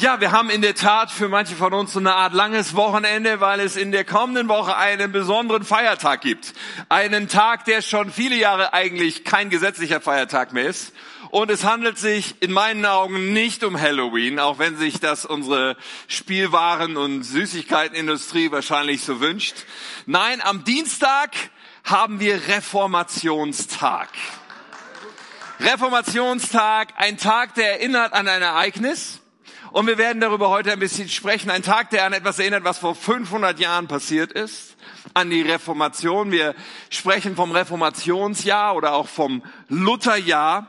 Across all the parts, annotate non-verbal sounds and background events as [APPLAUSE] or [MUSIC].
Ja, wir haben in der Tat für manche von uns so eine Art langes Wochenende, weil es in der kommenden Woche einen besonderen Feiertag gibt. Einen Tag, der schon viele Jahre eigentlich kein gesetzlicher Feiertag mehr ist. Und es handelt sich in meinen Augen nicht um Halloween, auch wenn sich das unsere Spielwaren- und Süßigkeitenindustrie wahrscheinlich so wünscht. Nein, am Dienstag haben wir Reformationstag. Reformationstag, ein Tag, der erinnert an ein Ereignis und wir werden darüber heute ein bisschen sprechen. Ein Tag, der an etwas erinnert, was vor 500 Jahren passiert ist. An die Reformation. Wir sprechen vom Reformationsjahr oder auch vom Lutherjahr.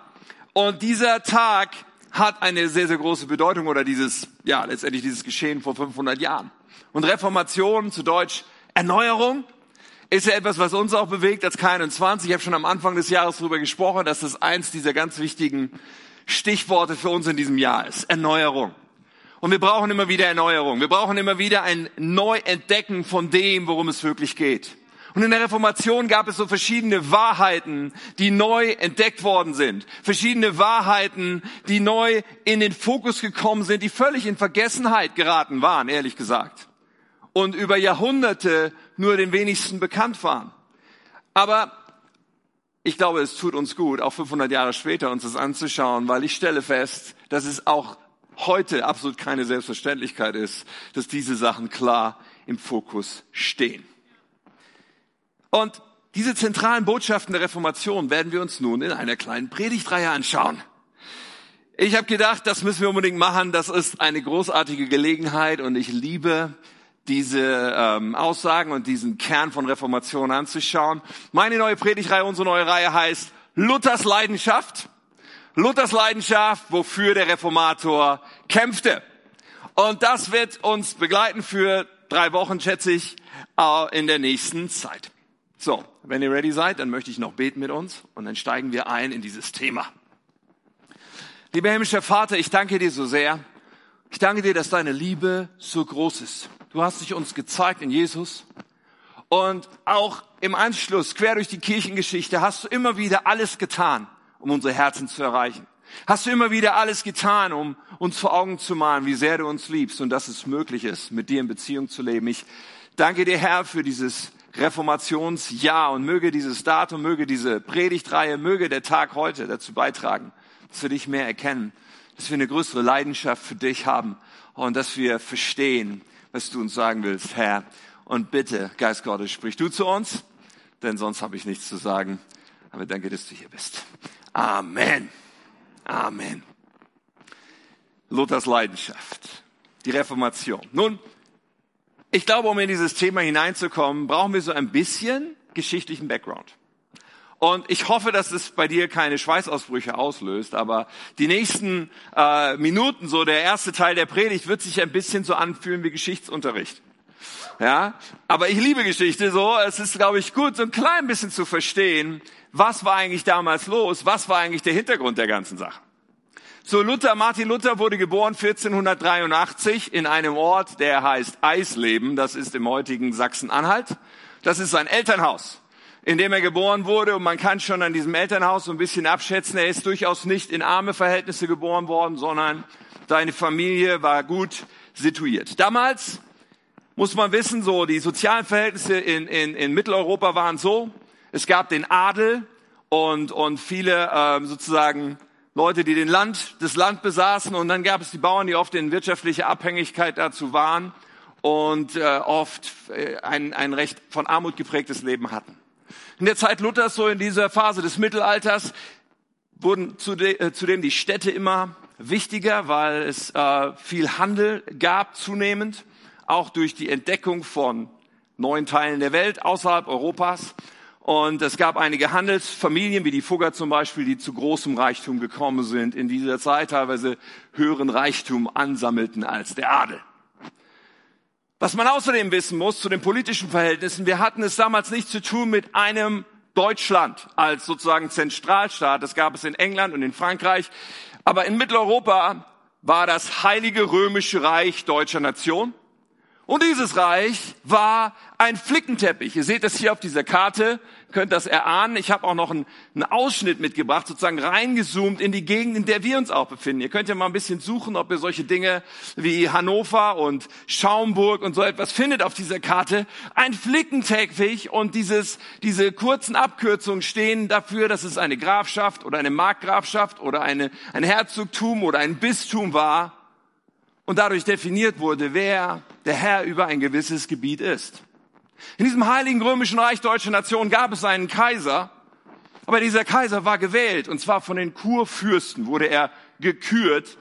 Und dieser Tag hat eine sehr, sehr große Bedeutung oder dieses, ja, letztendlich dieses Geschehen vor 500 Jahren. Und Reformation, zu Deutsch Erneuerung, ist ja etwas, was uns auch bewegt als K21. Ich habe schon am Anfang des Jahres darüber gesprochen, dass das eins dieser ganz wichtigen Stichworte für uns in diesem Jahr ist. Erneuerung. Und wir brauchen immer wieder Erneuerung. Wir brauchen immer wieder ein Neuentdecken von dem, worum es wirklich geht. Und in der Reformation gab es so verschiedene Wahrheiten, die neu entdeckt worden sind. Verschiedene Wahrheiten, die neu in den Fokus gekommen sind, die völlig in Vergessenheit geraten waren, ehrlich gesagt. Und über Jahrhunderte nur den wenigsten bekannt waren. Aber ich glaube, es tut uns gut, auch 500 Jahre später uns das anzuschauen, weil ich stelle fest, dass es auch heute absolut keine Selbstverständlichkeit ist, dass diese Sachen klar im Fokus stehen. Und diese zentralen Botschaften der Reformation werden wir uns nun in einer kleinen Predigtreihe anschauen. Ich habe gedacht, das müssen wir unbedingt machen. Das ist eine großartige Gelegenheit und ich liebe diese ähm, Aussagen und diesen Kern von Reformation anzuschauen. Meine neue Predigtreihe, unsere neue Reihe heißt Luthers Leidenschaft. Luthers Leidenschaft, wofür der Reformator kämpfte. Und das wird uns begleiten für drei Wochen, schätze ich, äh, in der nächsten Zeit. So, wenn ihr ready seid, dann möchte ich noch beten mit uns und dann steigen wir ein in dieses Thema. Lieber himmlischer Vater, ich danke dir so sehr. Ich danke dir, dass deine Liebe so groß ist. Du hast dich uns gezeigt in Jesus. Und auch im Anschluss, quer durch die Kirchengeschichte, hast du immer wieder alles getan, um unsere Herzen zu erreichen. Hast du immer wieder alles getan, um uns vor Augen zu malen, wie sehr du uns liebst und dass es möglich ist, mit dir in Beziehung zu leben. Ich danke dir, Herr, für dieses Reformationsjahr und möge dieses Datum, möge diese Predigtreihe, möge der Tag heute dazu beitragen, dass wir dich mehr erkennen, dass wir eine größere Leidenschaft für dich haben und dass wir verstehen, was du uns sagen willst, Herr. Und bitte, Geist Gottes, sprich du zu uns, denn sonst habe ich nichts zu sagen. Aber danke, dass du hier bist. Amen. Amen. Luthers Leidenschaft, die Reformation. Nun, ich glaube, um in dieses Thema hineinzukommen, brauchen wir so ein bisschen geschichtlichen Background. Und ich hoffe, dass es bei dir keine Schweißausbrüche auslöst, aber die nächsten äh, Minuten, so der erste Teil der Predigt, wird sich ein bisschen so anfühlen wie Geschichtsunterricht. Ja, aber ich liebe Geschichte so. Es ist, glaube ich, gut, so ein klein bisschen zu verstehen, was war eigentlich damals los, was war eigentlich der Hintergrund der ganzen Sache. So Luther, Martin Luther wurde geboren 1483 in einem Ort, der heißt Eisleben. Das ist im heutigen Sachsen-Anhalt. Das ist sein Elternhaus in dem er geboren wurde. Und man kann schon an diesem Elternhaus so ein bisschen abschätzen, er ist durchaus nicht in arme Verhältnisse geboren worden, sondern seine Familie war gut situiert. Damals muss man wissen, so die sozialen Verhältnisse in, in, in Mitteleuropa waren so, es gab den Adel und, und viele äh, sozusagen Leute, die den Land, das Land besaßen und dann gab es die Bauern, die oft in wirtschaftlicher Abhängigkeit dazu waren und äh, oft äh, ein, ein recht von Armut geprägtes Leben hatten. In der Zeit Luthers, so in dieser Phase des Mittelalters, wurden äh, zudem die Städte immer wichtiger, weil es äh, viel Handel gab zunehmend, auch durch die Entdeckung von neuen Teilen der Welt außerhalb Europas. Und es gab einige Handelsfamilien, wie die Fugger zum Beispiel, die zu großem Reichtum gekommen sind, in dieser Zeit teilweise höheren Reichtum ansammelten als der Adel. Was man außerdem wissen muss zu den politischen Verhältnissen, wir hatten es damals nicht zu tun mit einem Deutschland als sozusagen Zentralstaat. Das gab es in England und in Frankreich. Aber in Mitteleuropa war das Heilige Römische Reich deutscher Nation. Und dieses Reich war ein Flickenteppich. Ihr seht das hier auf dieser Karte, könnt das erahnen. Ich habe auch noch einen, einen, Ausschnitt mitgebracht, sozusagen reingezoomt in die Gegend, in der wir uns auch befinden. Ihr könnt ja mal ein bisschen suchen, ob ihr solche Dinge wie Hannover und Schaumburg und so etwas findet auf dieser Karte. Ein Flickenteppich und dieses, diese kurzen Abkürzungen stehen dafür, dass es eine Grafschaft oder eine Markgrafschaft oder eine, ein Herzogtum oder ein Bistum war und dadurch definiert wurde, wer der Herr über ein gewisses Gebiet ist. In diesem heiligen römischen Reich deutscher Nation gab es einen Kaiser, aber dieser Kaiser war gewählt und zwar von den Kurfürsten wurde er gekürt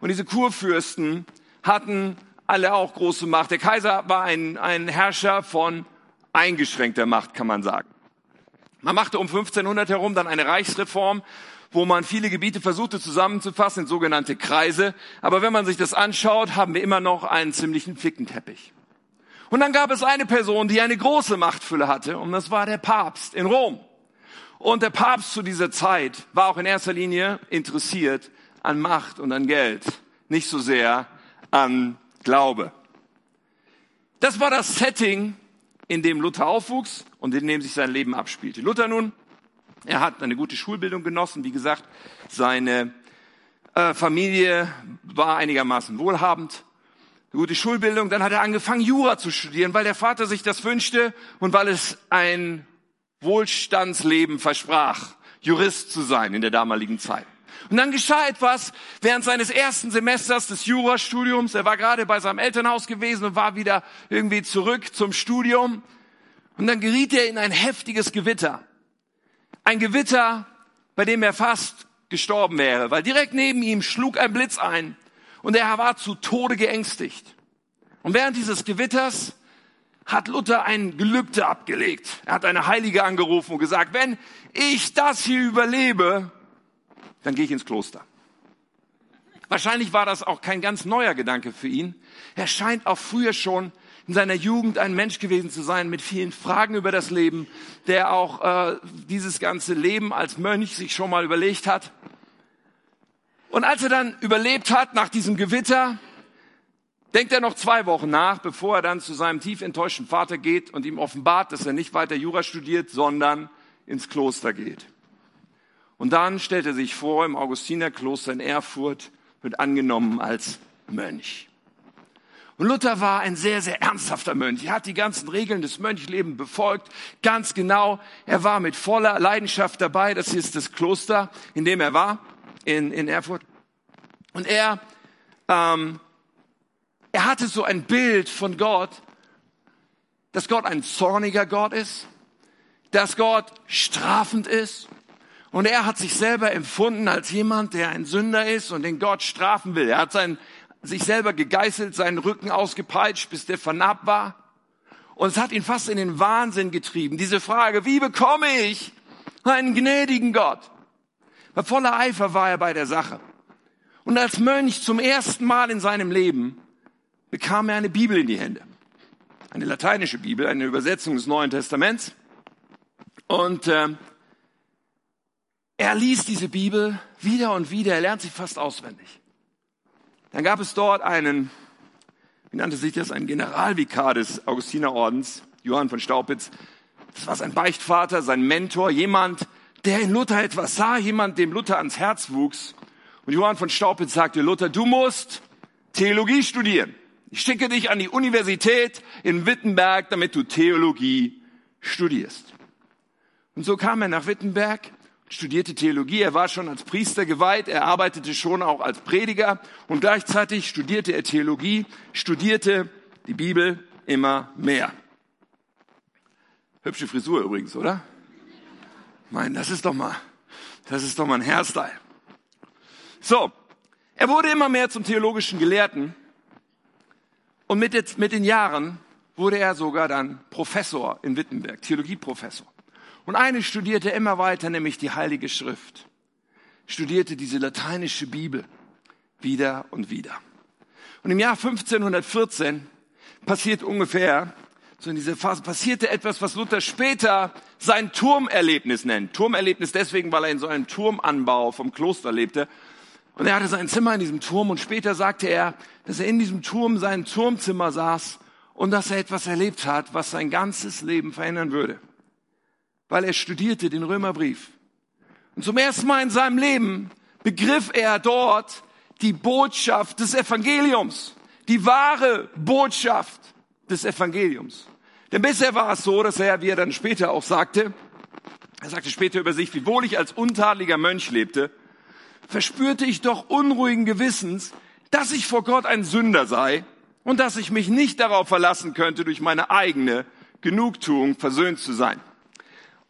und diese Kurfürsten hatten alle auch große Macht. Der Kaiser war ein, ein Herrscher von eingeschränkter Macht, kann man sagen. Man machte um 1500 herum dann eine Reichsreform wo man viele Gebiete versuchte zusammenzufassen in sogenannte Kreise. Aber wenn man sich das anschaut, haben wir immer noch einen ziemlichen Flickenteppich. Und dann gab es eine Person, die eine große Machtfülle hatte, und das war der Papst in Rom. Und der Papst zu dieser Zeit war auch in erster Linie interessiert an Macht und an Geld, nicht so sehr an Glaube. Das war das Setting, in dem Luther aufwuchs und in dem sich sein Leben abspielte. Luther nun er hat eine gute Schulbildung genossen. Wie gesagt, seine äh, Familie war einigermaßen wohlhabend. Eine gute Schulbildung. Dann hat er angefangen, Jura zu studieren, weil der Vater sich das wünschte und weil es ein Wohlstandsleben versprach, Jurist zu sein in der damaligen Zeit. Und dann geschah etwas während seines ersten Semesters des Jurastudiums. Er war gerade bei seinem Elternhaus gewesen und war wieder irgendwie zurück zum Studium. Und dann geriet er in ein heftiges Gewitter. Ein Gewitter, bei dem er fast gestorben wäre, weil direkt neben ihm schlug ein Blitz ein und er war zu Tode geängstigt. Und während dieses Gewitters hat Luther ein Gelübde abgelegt. Er hat eine Heilige angerufen und gesagt, wenn ich das hier überlebe, dann gehe ich ins Kloster. Wahrscheinlich war das auch kein ganz neuer Gedanke für ihn. Er scheint auch früher schon in seiner Jugend ein Mensch gewesen zu sein mit vielen Fragen über das Leben, der auch äh, dieses ganze Leben als Mönch sich schon mal überlegt hat. Und als er dann überlebt hat nach diesem Gewitter, denkt er noch zwei Wochen nach, bevor er dann zu seinem tief enttäuschten Vater geht und ihm offenbart, dass er nicht weiter Jura studiert, sondern ins Kloster geht. Und dann stellt er sich vor, im Augustinerkloster in Erfurt wird angenommen als Mönch. Und Luther war ein sehr, sehr ernsthafter Mönch. Er hat die ganzen Regeln des Mönchlebens befolgt, ganz genau. Er war mit voller Leidenschaft dabei. Das ist das Kloster, in dem er war, in, in Erfurt. Und er, ähm, er hatte so ein Bild von Gott, dass Gott ein zorniger Gott ist, dass Gott strafend ist. Und er hat sich selber empfunden als jemand, der ein Sünder ist und den Gott strafen will. Er hat sein sich selber gegeißelt, seinen Rücken ausgepeitscht, bis der vernarbt war. Und es hat ihn fast in den Wahnsinn getrieben. Diese Frage, wie bekomme ich einen gnädigen Gott? Bei voller Eifer war er bei der Sache. Und als Mönch zum ersten Mal in seinem Leben bekam er eine Bibel in die Hände. Eine lateinische Bibel, eine Übersetzung des Neuen Testaments. Und äh, er liest diese Bibel wieder und wieder, er lernt sie fast auswendig. Dann gab es dort einen, wie nannte sich das, ein Generalvikar des Augustinerordens, Johann von Staupitz. Das war sein Beichtvater, sein Mentor, jemand, der in Luther etwas sah, jemand, dem Luther ans Herz wuchs. Und Johann von Staupitz sagte, Luther, du musst Theologie studieren. Ich schicke dich an die Universität in Wittenberg, damit du Theologie studierst. Und so kam er nach Wittenberg studierte Theologie, er war schon als Priester geweiht, er arbeitete schon auch als Prediger und gleichzeitig studierte er Theologie, studierte die Bibel immer mehr. Hübsche Frisur übrigens, oder? Mein, das ist doch mal, das ist doch mal ein Hairstyle. So, er wurde immer mehr zum theologischen Gelehrten und mit, mit den Jahren wurde er sogar dann Professor in Wittenberg, Theologieprofessor. Und eine studierte immer weiter, nämlich die Heilige Schrift. Studierte diese lateinische Bibel wieder und wieder. Und im Jahr 1514 passiert ungefähr, so in dieser Phase, passierte etwas, was Luther später sein Turmerlebnis nennt. Turmerlebnis deswegen, weil er in so einem Turmanbau vom Kloster lebte. Und er hatte sein Zimmer in diesem Turm und später sagte er, dass er in diesem Turm sein Turmzimmer saß und dass er etwas erlebt hat, was sein ganzes Leben verändern würde. Weil er studierte den Römerbrief. Und zum ersten Mal in seinem Leben begriff er dort die Botschaft des Evangeliums, die wahre Botschaft des Evangeliums. Denn bisher war es so, dass er, wie er dann später auch sagte, er sagte später über sich, wiewohl ich als untadeliger Mönch lebte, verspürte ich doch unruhigen Gewissens, dass ich vor Gott ein Sünder sei und dass ich mich nicht darauf verlassen könnte, durch meine eigene Genugtuung versöhnt zu sein.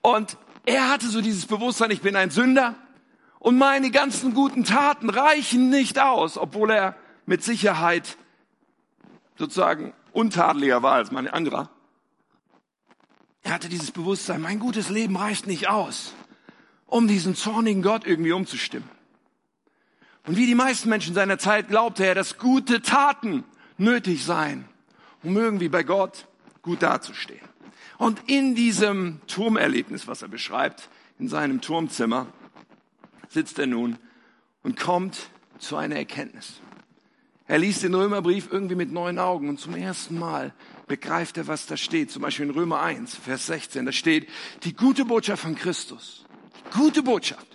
Und er hatte so dieses Bewusstsein, ich bin ein Sünder und meine ganzen guten Taten reichen nicht aus, obwohl er mit Sicherheit sozusagen untadeliger war als manche anderer. Er hatte dieses Bewusstsein, mein gutes Leben reicht nicht aus, um diesen zornigen Gott irgendwie umzustimmen. Und wie die meisten Menschen seiner Zeit glaubte er, dass gute Taten nötig seien, um irgendwie bei Gott gut dazustehen. Und in diesem Turmerlebnis, was er beschreibt, in seinem Turmzimmer, sitzt er nun und kommt zu einer Erkenntnis. Er liest den Römerbrief irgendwie mit neuen Augen und zum ersten Mal begreift er, was da steht. Zum Beispiel in Römer 1, Vers 16, da steht, die gute Botschaft von Christus. Die gute Botschaft.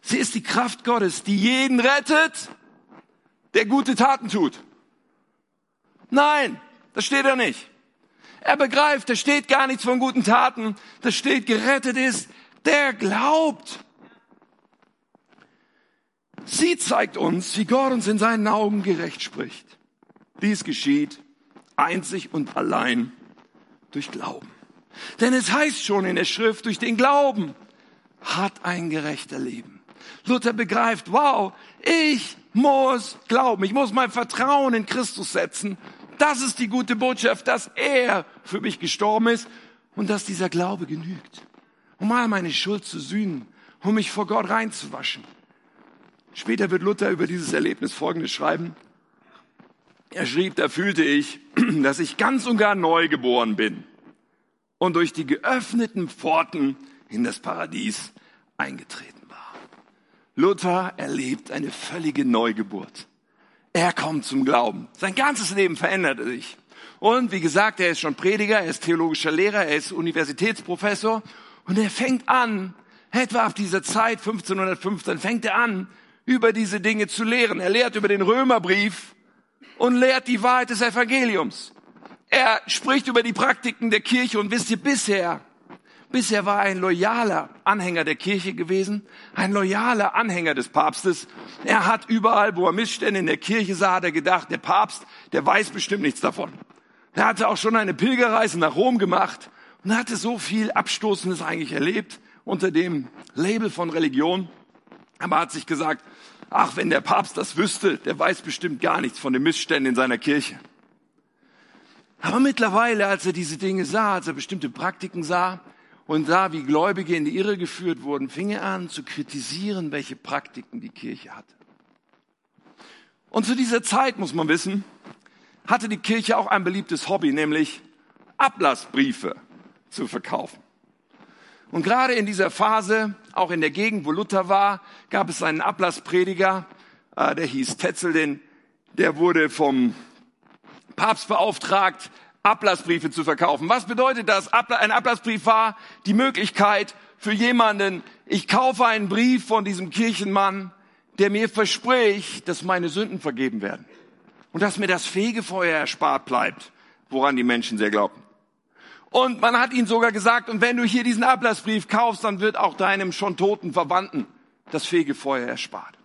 Sie ist die Kraft Gottes, die jeden rettet, der gute Taten tut. Nein, das steht da nicht. Er begreift, da steht gar nichts von guten Taten. Da steht, gerettet ist, der glaubt. Sie zeigt uns, wie Gott uns in seinen Augen gerecht spricht. Dies geschieht einzig und allein durch Glauben. Denn es heißt schon in der Schrift, durch den Glauben hat ein gerechter Leben. Luther begreift, wow, ich muss glauben, ich muss mein Vertrauen in Christus setzen. Das ist die gute Botschaft, dass er für mich gestorben ist und dass dieser Glaube genügt, um all meine Schuld zu sühnen, um mich vor Gott reinzuwaschen. Später wird Luther über dieses Erlebnis Folgendes schreiben. Er schrieb, da fühlte ich, [CLEARS THROAT] dass ich ganz und gar neu geboren bin und durch die geöffneten Pforten in das Paradies eingetreten war. Luther erlebt eine völlige Neugeburt. Er kommt zum Glauben. Sein ganzes Leben veränderte sich. Und wie gesagt, er ist schon Prediger, er ist theologischer Lehrer, er ist Universitätsprofessor und er fängt an, etwa ab dieser Zeit, 1515, fängt er an, über diese Dinge zu lehren. Er lehrt über den Römerbrief und lehrt die Wahrheit des Evangeliums. Er spricht über die Praktiken der Kirche und wisst ihr, bisher, bisher war er ein loyaler Anhänger der Kirche gewesen, ein loyaler Anhänger des Papstes. Er hat überall, wo er Missstände in der Kirche sah, hat er gedacht, der Papst, der weiß bestimmt nichts davon. Er hatte auch schon eine Pilgerreise nach Rom gemacht und hatte so viel Abstoßendes eigentlich erlebt unter dem Label von Religion. Aber hat sich gesagt, ach, wenn der Papst das wüsste, der weiß bestimmt gar nichts von den Missständen in seiner Kirche. Aber mittlerweile, als er diese Dinge sah, als er bestimmte Praktiken sah und sah, wie Gläubige in die Irre geführt wurden, fing er an zu kritisieren, welche Praktiken die Kirche hatte. Und zu dieser Zeit, muss man wissen, hatte die Kirche auch ein beliebtes Hobby, nämlich Ablassbriefe zu verkaufen. Und gerade in dieser Phase, auch in der Gegend, wo Luther war, gab es einen Ablassprediger, äh, der hieß Tetzel, der wurde vom Papst beauftragt, Ablassbriefe zu verkaufen. Was bedeutet das? Ein Ablassbrief war die Möglichkeit für jemanden, ich kaufe einen Brief von diesem Kirchenmann, der mir verspricht, dass meine Sünden vergeben werden. Und dass mir das Fegefeuer erspart bleibt, woran die Menschen sehr glauben. Und man hat ihnen sogar gesagt, und wenn du hier diesen Ablassbrief kaufst, dann wird auch deinem schon toten Verwandten das Fegefeuer erspart.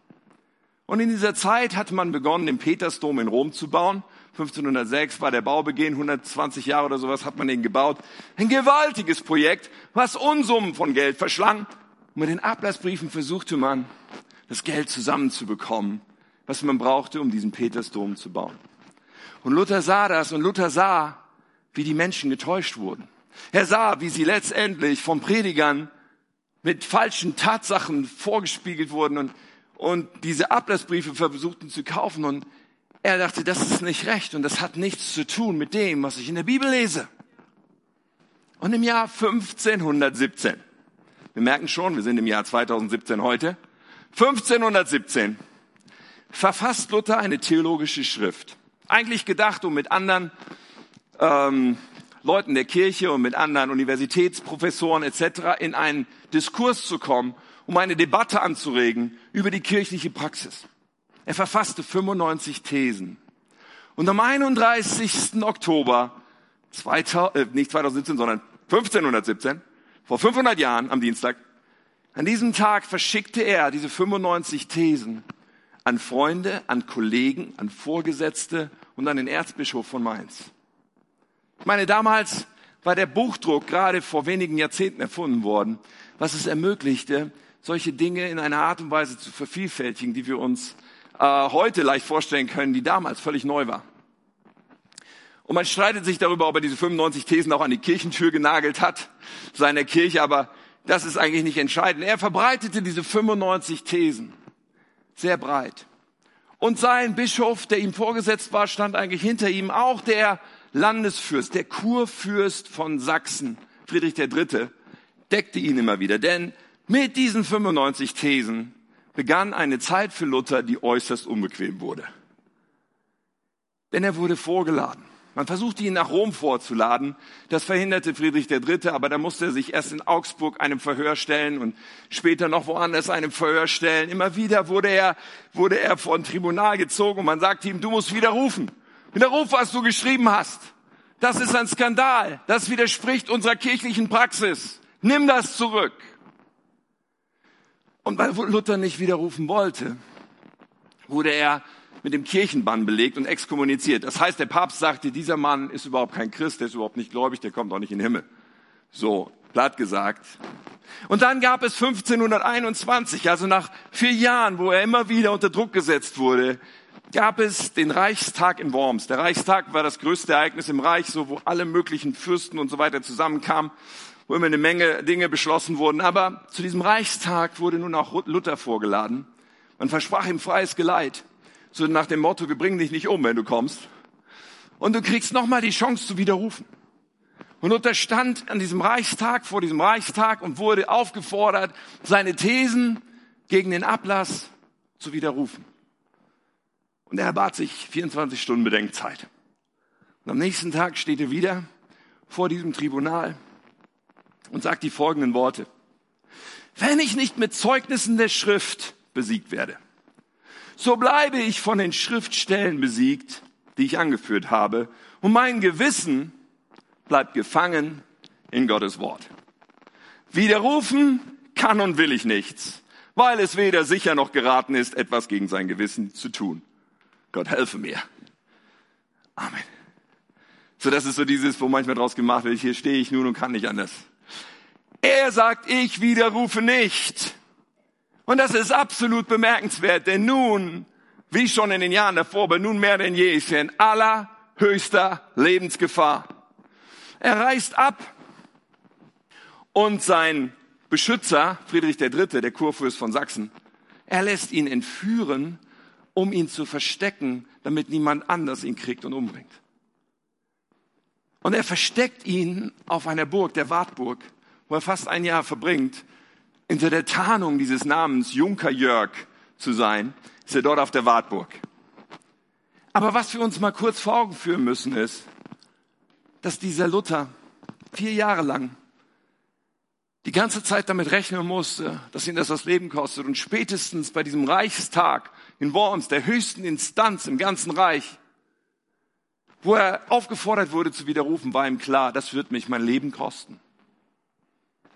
Und in dieser Zeit hatte man begonnen, den Petersdom in Rom zu bauen. 1506 war der Baubeginn, 120 Jahre oder sowas hat man ihn gebaut. Ein gewaltiges Projekt, was Unsummen von Geld verschlang. Und mit den Ablassbriefen versuchte man, das Geld zusammenzubekommen, was man brauchte, um diesen Petersdom zu bauen. Und Luther sah das und Luther sah, wie die Menschen getäuscht wurden. Er sah, wie sie letztendlich von Predigern mit falschen Tatsachen vorgespiegelt wurden und, und diese Ablassbriefe versuchten zu kaufen. Und er dachte, das ist nicht recht und das hat nichts zu tun mit dem, was ich in der Bibel lese. Und im Jahr 1517, wir merken schon, wir sind im Jahr 2017 heute, 1517 verfasst Luther eine theologische Schrift. Eigentlich gedacht, um mit anderen ähm, Leuten der Kirche und mit anderen Universitätsprofessoren etc. in einen Diskurs zu kommen, um eine Debatte anzuregen über die kirchliche Praxis. Er verfasste 95 Thesen. Und am 31. Oktober 2000, äh, nicht 2017, sondern 1517, vor 500 Jahren am Dienstag, an diesem Tag verschickte er diese 95 Thesen an Freunde, an Kollegen, an Vorgesetzte und an den Erzbischof von Mainz. Ich meine, damals war der Buchdruck gerade vor wenigen Jahrzehnten erfunden worden, was es ermöglichte, solche Dinge in einer Art und Weise zu vervielfältigen, die wir uns äh, heute leicht vorstellen können, die damals völlig neu war. Und man streitet sich darüber, ob er diese 95 Thesen auch an die Kirchentür genagelt hat, seiner Kirche, aber das ist eigentlich nicht entscheidend. Er verbreitete diese 95 Thesen sehr breit. Und sein Bischof, der ihm vorgesetzt war, stand eigentlich hinter ihm. Auch der Landesfürst, der Kurfürst von Sachsen, Friedrich III., deckte ihn immer wieder. Denn mit diesen 95 Thesen begann eine Zeit für Luther, die äußerst unbequem wurde. Denn er wurde vorgeladen. Man versuchte ihn nach Rom vorzuladen. Das verhinderte Friedrich III., aber da musste er sich erst in Augsburg einem Verhör stellen und später noch woanders einem Verhör stellen. Immer wieder wurde er, wurde er vor ein Tribunal gezogen und man sagte ihm, du musst widerrufen. Widerruf, was du geschrieben hast. Das ist ein Skandal. Das widerspricht unserer kirchlichen Praxis. Nimm das zurück. Und weil Luther nicht widerrufen wollte, wurde er mit dem Kirchenbann belegt und exkommuniziert. Das heißt, der Papst sagte, dieser Mann ist überhaupt kein Christ, der ist überhaupt nicht gläubig, der kommt auch nicht in den Himmel. So, platt gesagt. Und dann gab es 1521, also nach vier Jahren, wo er immer wieder unter Druck gesetzt wurde, gab es den Reichstag in Worms. Der Reichstag war das größte Ereignis im Reich, so wo alle möglichen Fürsten und so weiter zusammenkamen, wo immer eine Menge Dinge beschlossen wurden. Aber zu diesem Reichstag wurde nun auch Luther vorgeladen. Man versprach ihm freies Geleit. So nach dem Motto, wir bringen dich nicht um, wenn du kommst. Und du kriegst nochmal die Chance zu widerrufen. Und Luther stand an diesem Reichstag, vor diesem Reichstag und wurde aufgefordert, seine Thesen gegen den Ablass zu widerrufen. Und er erbat sich 24 Stunden Bedenkzeit. Und am nächsten Tag steht er wieder vor diesem Tribunal und sagt die folgenden Worte. Wenn ich nicht mit Zeugnissen der Schrift besiegt werde, so bleibe ich von den Schriftstellen besiegt, die ich angeführt habe, und mein Gewissen bleibt gefangen in Gottes Wort. Widerrufen kann und will ich nichts, weil es weder sicher noch geraten ist, etwas gegen sein Gewissen zu tun. Gott helfe mir. Amen. So, das ist so dieses, wo manchmal draus gemacht wird, hier stehe ich nun und kann nicht anders. Er sagt, ich widerrufe nicht. Und das ist absolut bemerkenswert, denn nun, wie schon in den Jahren davor, aber nun mehr denn je, ist er in allerhöchster Lebensgefahr. Er reist ab und sein Beschützer, Friedrich III., der Kurfürst von Sachsen, er lässt ihn entführen, um ihn zu verstecken, damit niemand anders ihn kriegt und umbringt. Und er versteckt ihn auf einer Burg, der Wartburg, wo er fast ein Jahr verbringt unter der Tarnung dieses Namens Junker Jörg zu sein, ist er dort auf der Wartburg. Aber was wir uns mal kurz vor Augen führen müssen, ist, dass dieser Luther vier Jahre lang die ganze Zeit damit rechnen musste, dass ihn das das Leben kostet. Und spätestens bei diesem Reichstag in Worms, der höchsten Instanz im ganzen Reich, wo er aufgefordert wurde zu widerrufen, war ihm klar, das wird mich mein Leben kosten.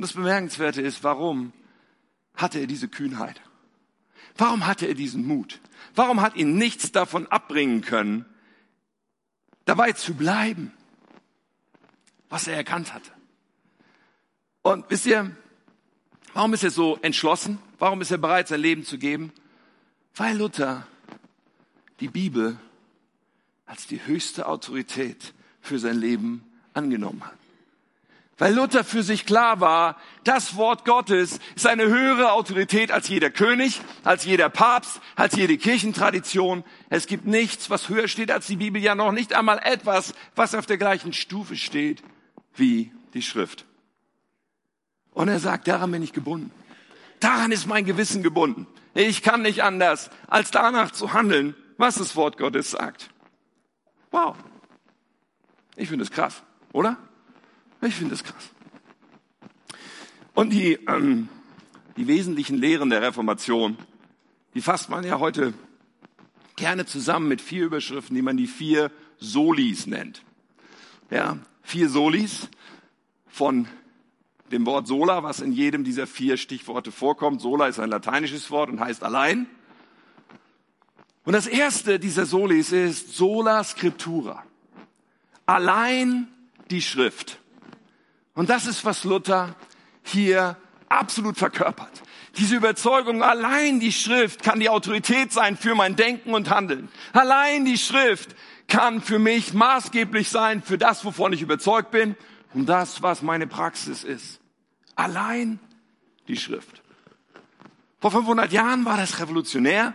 Und das Bemerkenswerte ist, warum? hatte er diese Kühnheit? Warum hatte er diesen Mut? Warum hat ihn nichts davon abbringen können, dabei zu bleiben, was er erkannt hatte? Und wisst ihr, warum ist er so entschlossen? Warum ist er bereit, sein Leben zu geben? Weil Luther die Bibel als die höchste Autorität für sein Leben angenommen hat. Weil Luther für sich klar war, das Wort Gottes ist eine höhere Autorität als jeder König, als jeder Papst, als jede Kirchentradition. Es gibt nichts, was höher steht als die Bibel, ja noch nicht einmal etwas, was auf der gleichen Stufe steht wie die Schrift. Und er sagt, daran bin ich gebunden. Daran ist mein Gewissen gebunden. Ich kann nicht anders, als danach zu handeln, was das Wort Gottes sagt. Wow. Ich finde es krass, oder? Ich finde es krass. Und die, ähm, die wesentlichen Lehren der Reformation, die fasst man ja heute gerne zusammen mit vier Überschriften, die man die vier Solis nennt. Ja, vier Solis von dem Wort sola, was in jedem dieser vier Stichworte vorkommt. Sola ist ein lateinisches Wort und heißt allein. Und das erste dieser Solis ist sola scriptura. Allein die Schrift. Und das ist, was Luther hier absolut verkörpert. Diese Überzeugung, allein die Schrift kann die Autorität sein für mein Denken und Handeln. Allein die Schrift kann für mich maßgeblich sein für das, wovon ich überzeugt bin und das, was meine Praxis ist. Allein die Schrift. Vor 500 Jahren war das revolutionär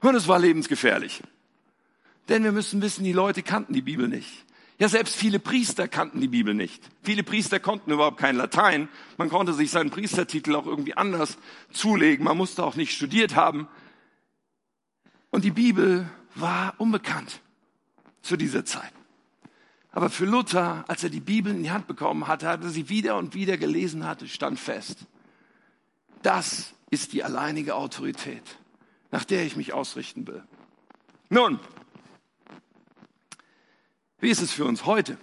und es war lebensgefährlich. Denn wir müssen wissen, die Leute kannten die Bibel nicht. Ja, selbst viele Priester kannten die Bibel nicht. Viele Priester konnten überhaupt kein Latein. Man konnte sich seinen Priestertitel auch irgendwie anders zulegen. Man musste auch nicht studiert haben. Und die Bibel war unbekannt zu dieser Zeit. Aber für Luther, als er die Bibel in die Hand bekommen hatte, hat er sie wieder und wieder gelesen hatte, stand fest. Das ist die alleinige Autorität, nach der ich mich ausrichten will. Nun, wie ist es für uns heute?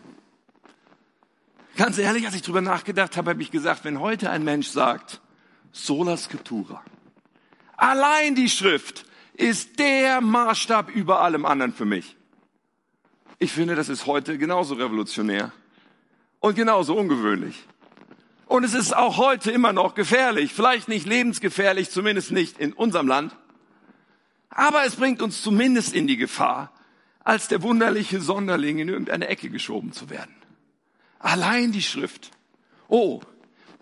Ganz ehrlich, als ich drüber nachgedacht habe, habe ich gesagt, wenn heute ein Mensch sagt, sola scriptura, allein die Schrift ist der Maßstab über allem anderen für mich. Ich finde, das ist heute genauso revolutionär und genauso ungewöhnlich. Und es ist auch heute immer noch gefährlich, vielleicht nicht lebensgefährlich, zumindest nicht in unserem Land, aber es bringt uns zumindest in die Gefahr, als der wunderliche Sonderling in irgendeine Ecke geschoben zu werden. Allein die Schrift. Oh,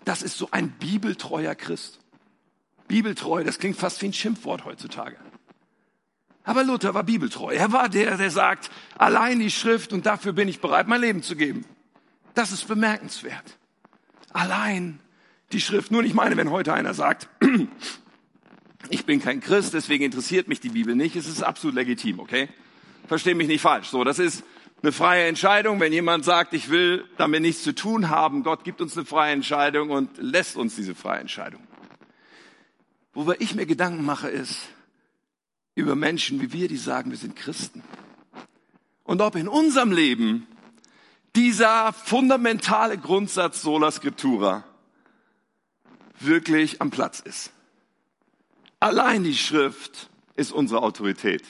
das ist so ein bibeltreuer Christ. Bibeltreu, das klingt fast wie ein Schimpfwort heutzutage. Aber Luther war bibeltreu. Er war der, der sagt, allein die Schrift und dafür bin ich bereit, mein Leben zu geben. Das ist bemerkenswert. Allein die Schrift. Nur ich meine, wenn heute einer sagt, [CLEARS THROAT] ich bin kein Christ, deswegen interessiert mich die Bibel nicht, es ist absolut legitim, okay? Versteh mich nicht falsch. So, das ist eine freie Entscheidung. Wenn jemand sagt, ich will damit nichts zu tun haben, Gott gibt uns eine freie Entscheidung und lässt uns diese freie Entscheidung. Worüber ich mir Gedanken mache, ist über Menschen wie wir, die sagen, wir sind Christen. Und ob in unserem Leben dieser fundamentale Grundsatz sola scriptura wirklich am Platz ist. Allein die Schrift ist unsere Autorität.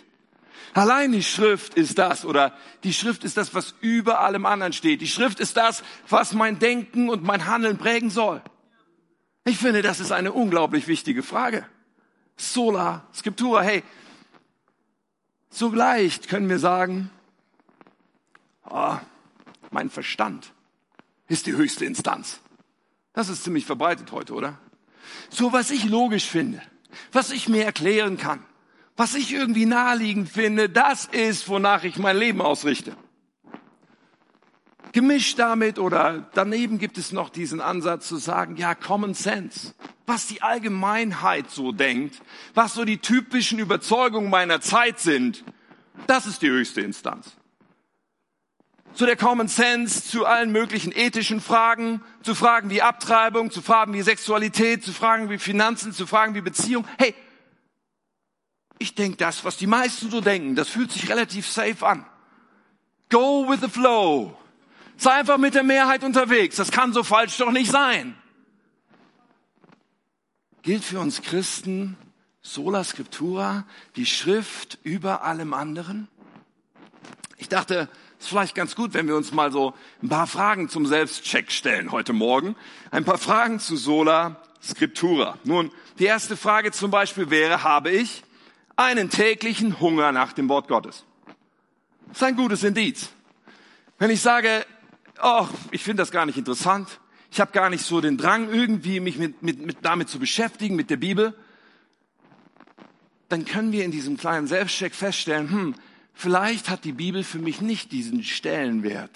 Allein die Schrift ist das oder die Schrift ist das, was über allem anderen steht. Die Schrift ist das, was mein Denken und mein Handeln prägen soll. Ich finde, das ist eine unglaublich wichtige Frage. Sola Scriptura. Hey, so leicht können wir sagen, oh, mein Verstand ist die höchste Instanz. Das ist ziemlich verbreitet heute, oder? So was ich logisch finde, was ich mir erklären kann, was ich irgendwie naheliegend finde, das ist, wonach ich mein Leben ausrichte. Gemischt damit oder daneben gibt es noch diesen Ansatz zu sagen, ja, Common Sense, was die Allgemeinheit so denkt, was so die typischen Überzeugungen meiner Zeit sind, das ist die höchste Instanz. So der Common Sense zu allen möglichen ethischen Fragen, zu Fragen wie Abtreibung, zu Fragen wie Sexualität, zu Fragen wie Finanzen, zu Fragen wie Beziehung. Hey, ich denke das, was die meisten so denken, das fühlt sich relativ safe an. Go with the flow. Sei einfach mit der Mehrheit unterwegs. Das kann so falsch doch nicht sein. Gilt für uns Christen sola scriptura, die Schrift über allem anderen? Ich dachte, es ist vielleicht ganz gut, wenn wir uns mal so ein paar Fragen zum Selbstcheck stellen heute Morgen. Ein paar Fragen zu sola scriptura. Nun, die erste Frage zum Beispiel wäre, habe ich einen täglichen Hunger nach dem Wort Gottes. Das ist ein gutes Indiz. Wenn ich sage, oh, ich finde das gar nicht interessant, ich habe gar nicht so den Drang, irgendwie mich mit, mit, mit damit zu beschäftigen, mit der Bibel, dann können wir in diesem kleinen Selbstcheck feststellen, hm, vielleicht hat die Bibel für mich nicht diesen Stellenwert,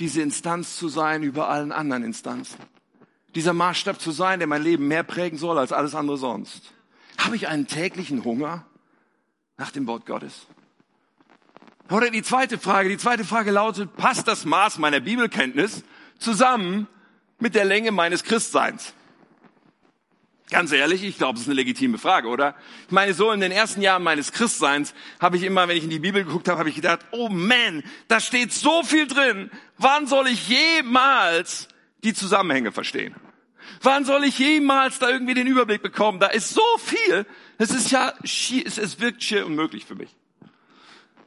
diese Instanz zu sein über allen anderen Instanzen. Dieser Maßstab zu sein, der mein Leben mehr prägen soll als alles andere sonst. Habe ich einen täglichen Hunger? Nach dem Wort Gottes. Oder die zweite Frage, die zweite Frage lautet, passt das Maß meiner Bibelkenntnis zusammen mit der Länge meines Christseins? Ganz ehrlich, ich glaube, das ist eine legitime Frage, oder? Ich meine, so in den ersten Jahren meines Christseins habe ich immer, wenn ich in die Bibel geguckt habe, habe ich gedacht, oh man, da steht so viel drin. Wann soll ich jemals die Zusammenhänge verstehen? Wann soll ich jemals da irgendwie den Überblick bekommen? Da ist so viel. Es ist ja, es wirkt schier unmöglich für mich.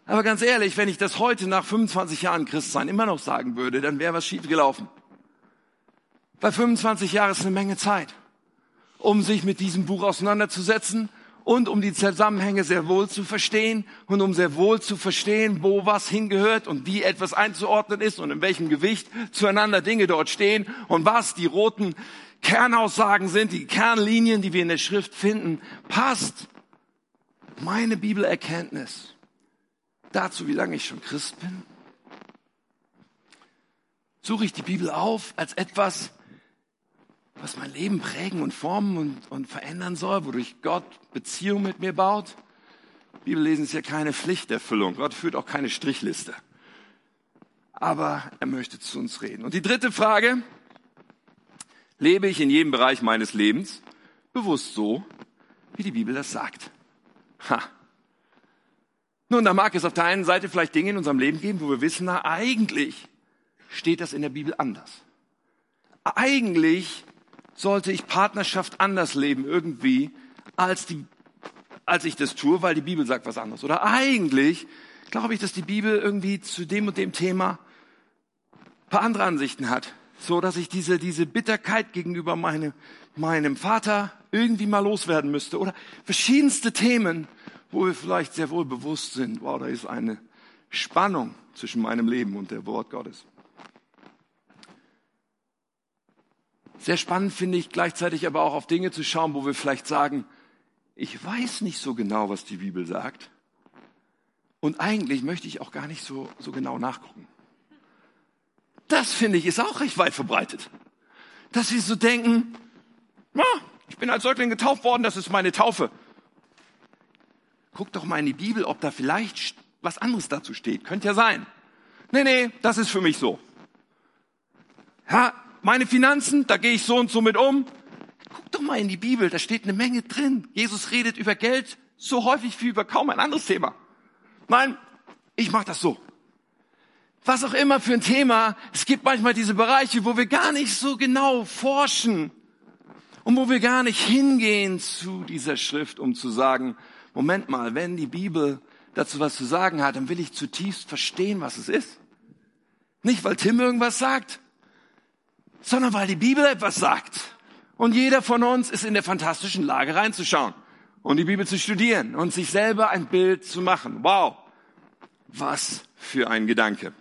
Aber ganz ehrlich, wenn ich das heute nach 25 Jahren Christsein immer noch sagen würde, dann wäre was schief gelaufen. Weil 25 Jahre ist eine Menge Zeit um sich mit diesem Buch auseinanderzusetzen und um die Zusammenhänge sehr wohl zu verstehen und um sehr wohl zu verstehen, wo was hingehört und wie etwas einzuordnen ist und in welchem Gewicht zueinander Dinge dort stehen und was die roten Kernaussagen sind, die Kernlinien, die wir in der Schrift finden, passt meine Bibelerkenntnis dazu, wie lange ich schon Christ bin? Suche ich die Bibel auf als etwas, was mein Leben prägen und formen und, und verändern soll, wodurch Gott Beziehung mit mir baut. Bibellesen ist ja keine Pflichterfüllung. Gott führt auch keine Strichliste. Aber er möchte zu uns reden. Und die dritte Frage, lebe ich in jedem Bereich meines Lebens bewusst so, wie die Bibel das sagt? Ha. Nun, da mag es auf der einen Seite vielleicht Dinge in unserem Leben geben, wo wir wissen, na, eigentlich steht das in der Bibel anders. Eigentlich sollte ich Partnerschaft anders leben irgendwie, als, die, als ich das tue, weil die Bibel sagt was anderes. Oder eigentlich glaube ich, dass die Bibel irgendwie zu dem und dem Thema ein paar andere Ansichten hat. So dass ich diese, diese Bitterkeit gegenüber meine, meinem Vater irgendwie mal loswerden müsste. Oder verschiedenste Themen, wo wir vielleicht sehr wohl bewusst sind, wow, da ist eine Spannung zwischen meinem Leben und der Wort Gottes. Sehr spannend finde ich gleichzeitig aber auch auf Dinge zu schauen, wo wir vielleicht sagen, ich weiß nicht so genau, was die Bibel sagt. Und eigentlich möchte ich auch gar nicht so, so genau nachgucken. Das finde ich ist auch recht weit verbreitet. Dass wir so denken, ja, ich bin als Säugling getauft worden, das ist meine Taufe. Guck doch mal in die Bibel, ob da vielleicht was anderes dazu steht. Könnte ja sein. Nee, nee, das ist für mich so. Ja, meine Finanzen, da gehe ich so und so mit um. Guck doch mal in die Bibel, da steht eine Menge drin. Jesus redet über Geld so häufig wie über kaum ein anderes Thema. Nein, ich mache das so. Was auch immer für ein Thema, es gibt manchmal diese Bereiche, wo wir gar nicht so genau forschen und wo wir gar nicht hingehen zu dieser Schrift, um zu sagen, Moment mal, wenn die Bibel dazu was zu sagen hat, dann will ich zutiefst verstehen, was es ist. Nicht, weil Tim irgendwas sagt, sondern weil die Bibel etwas sagt. Und jeder von uns ist in der fantastischen Lage reinzuschauen und die Bibel zu studieren und sich selber ein Bild zu machen. Wow, was für ein Gedanke.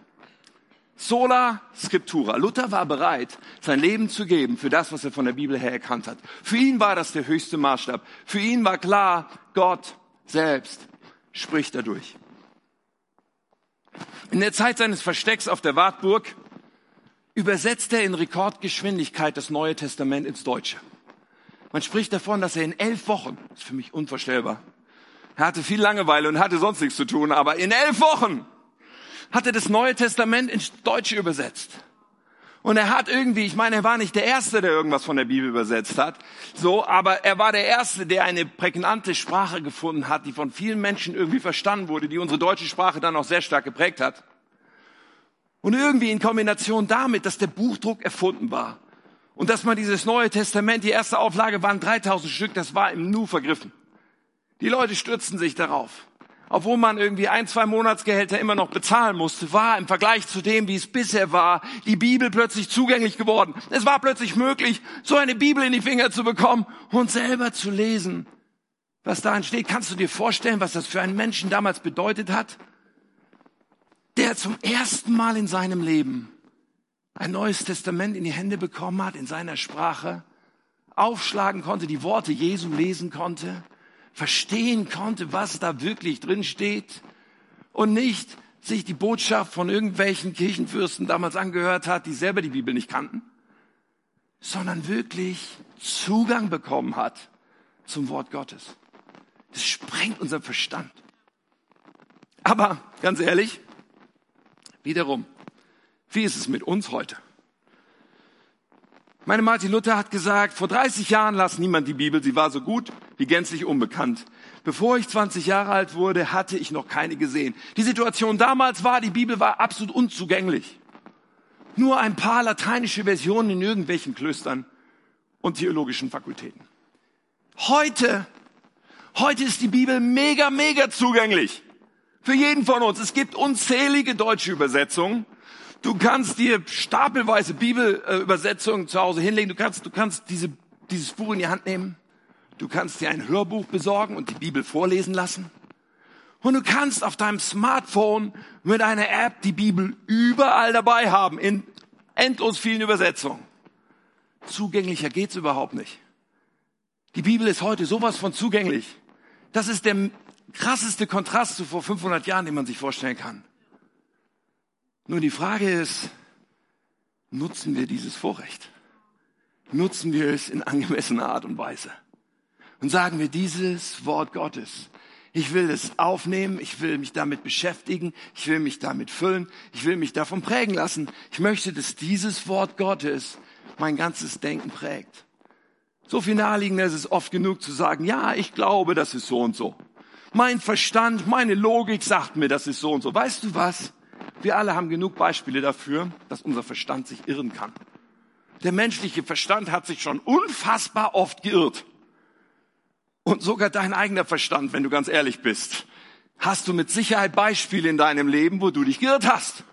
Sola Scriptura. Luther war bereit, sein Leben zu geben für das, was er von der Bibel her erkannt hat. Für ihn war das der höchste Maßstab. Für ihn war klar, Gott selbst spricht dadurch. In der Zeit seines Verstecks auf der Wartburg übersetzt er in Rekordgeschwindigkeit das Neue Testament ins Deutsche. Man spricht davon, dass er in elf Wochen, das ist für mich unvorstellbar, er hatte viel Langeweile und hatte sonst nichts zu tun, aber in elf Wochen hat er das Neue Testament ins Deutsche übersetzt. Und er hat irgendwie, ich meine, er war nicht der Erste, der irgendwas von der Bibel übersetzt hat, so, aber er war der Erste, der eine prägnante Sprache gefunden hat, die von vielen Menschen irgendwie verstanden wurde, die unsere deutsche Sprache dann auch sehr stark geprägt hat. Und irgendwie in Kombination damit, dass der Buchdruck erfunden war und dass man dieses Neue Testament, die erste Auflage waren 3000 Stück, das war im Nu vergriffen. Die Leute stürzten sich darauf. Obwohl man irgendwie ein, zwei Monatsgehälter immer noch bezahlen musste, war im Vergleich zu dem, wie es bisher war, die Bibel plötzlich zugänglich geworden. Es war plötzlich möglich, so eine Bibel in die Finger zu bekommen und selber zu lesen. Was da entsteht, kannst du dir vorstellen, was das für einen Menschen damals bedeutet hat? der zum ersten Mal in seinem Leben ein neues Testament in die Hände bekommen hat, in seiner Sprache, aufschlagen konnte, die Worte Jesu lesen konnte, verstehen konnte, was da wirklich drin steht und nicht sich die Botschaft von irgendwelchen Kirchenfürsten damals angehört hat, die selber die Bibel nicht kannten, sondern wirklich Zugang bekommen hat zum Wort Gottes. Das sprengt unser Verstand. Aber ganz ehrlich, wiederum, wie ist es mit uns heute? Meine Martin Luther hat gesagt, vor 30 Jahren las niemand die Bibel, sie war so gut wie gänzlich unbekannt. Bevor ich 20 Jahre alt wurde, hatte ich noch keine gesehen. Die Situation damals war, die Bibel war absolut unzugänglich. Nur ein paar lateinische Versionen in irgendwelchen Klöstern und theologischen Fakultäten. Heute, heute ist die Bibel mega, mega zugänglich. Für jeden von uns. Es gibt unzählige deutsche Übersetzungen. Du kannst dir stapelweise Bibelübersetzungen zu Hause hinlegen. Du kannst, du kannst diese, dieses Buch in die Hand nehmen. Du kannst dir ein Hörbuch besorgen und die Bibel vorlesen lassen. Und du kannst auf deinem Smartphone mit einer App die Bibel überall dabei haben, in endlos vielen Übersetzungen. Zugänglicher geht's überhaupt nicht. Die Bibel ist heute sowas von zugänglich. Das ist der krasseste Kontrast zu vor 500 Jahren, den man sich vorstellen kann. Nur die Frage ist, nutzen wir dieses Vorrecht? Nutzen wir es in angemessener Art und Weise? Und sagen wir dieses Wort Gottes. Ich will es aufnehmen, ich will mich damit beschäftigen, ich will mich damit füllen, ich will mich davon prägen lassen. Ich möchte, dass dieses Wort Gottes mein ganzes Denken prägt. So viel naheliegender ist es oft genug zu sagen, ja, ich glaube, das ist so und so. Mein Verstand, meine Logik sagt mir, das ist so und so. Weißt du was? Wir alle haben genug Beispiele dafür, dass unser Verstand sich irren kann. Der menschliche Verstand hat sich schon unfassbar oft geirrt. Und sogar dein eigener Verstand, wenn du ganz ehrlich bist, hast du mit Sicherheit Beispiele in deinem Leben, wo du dich geirrt hast.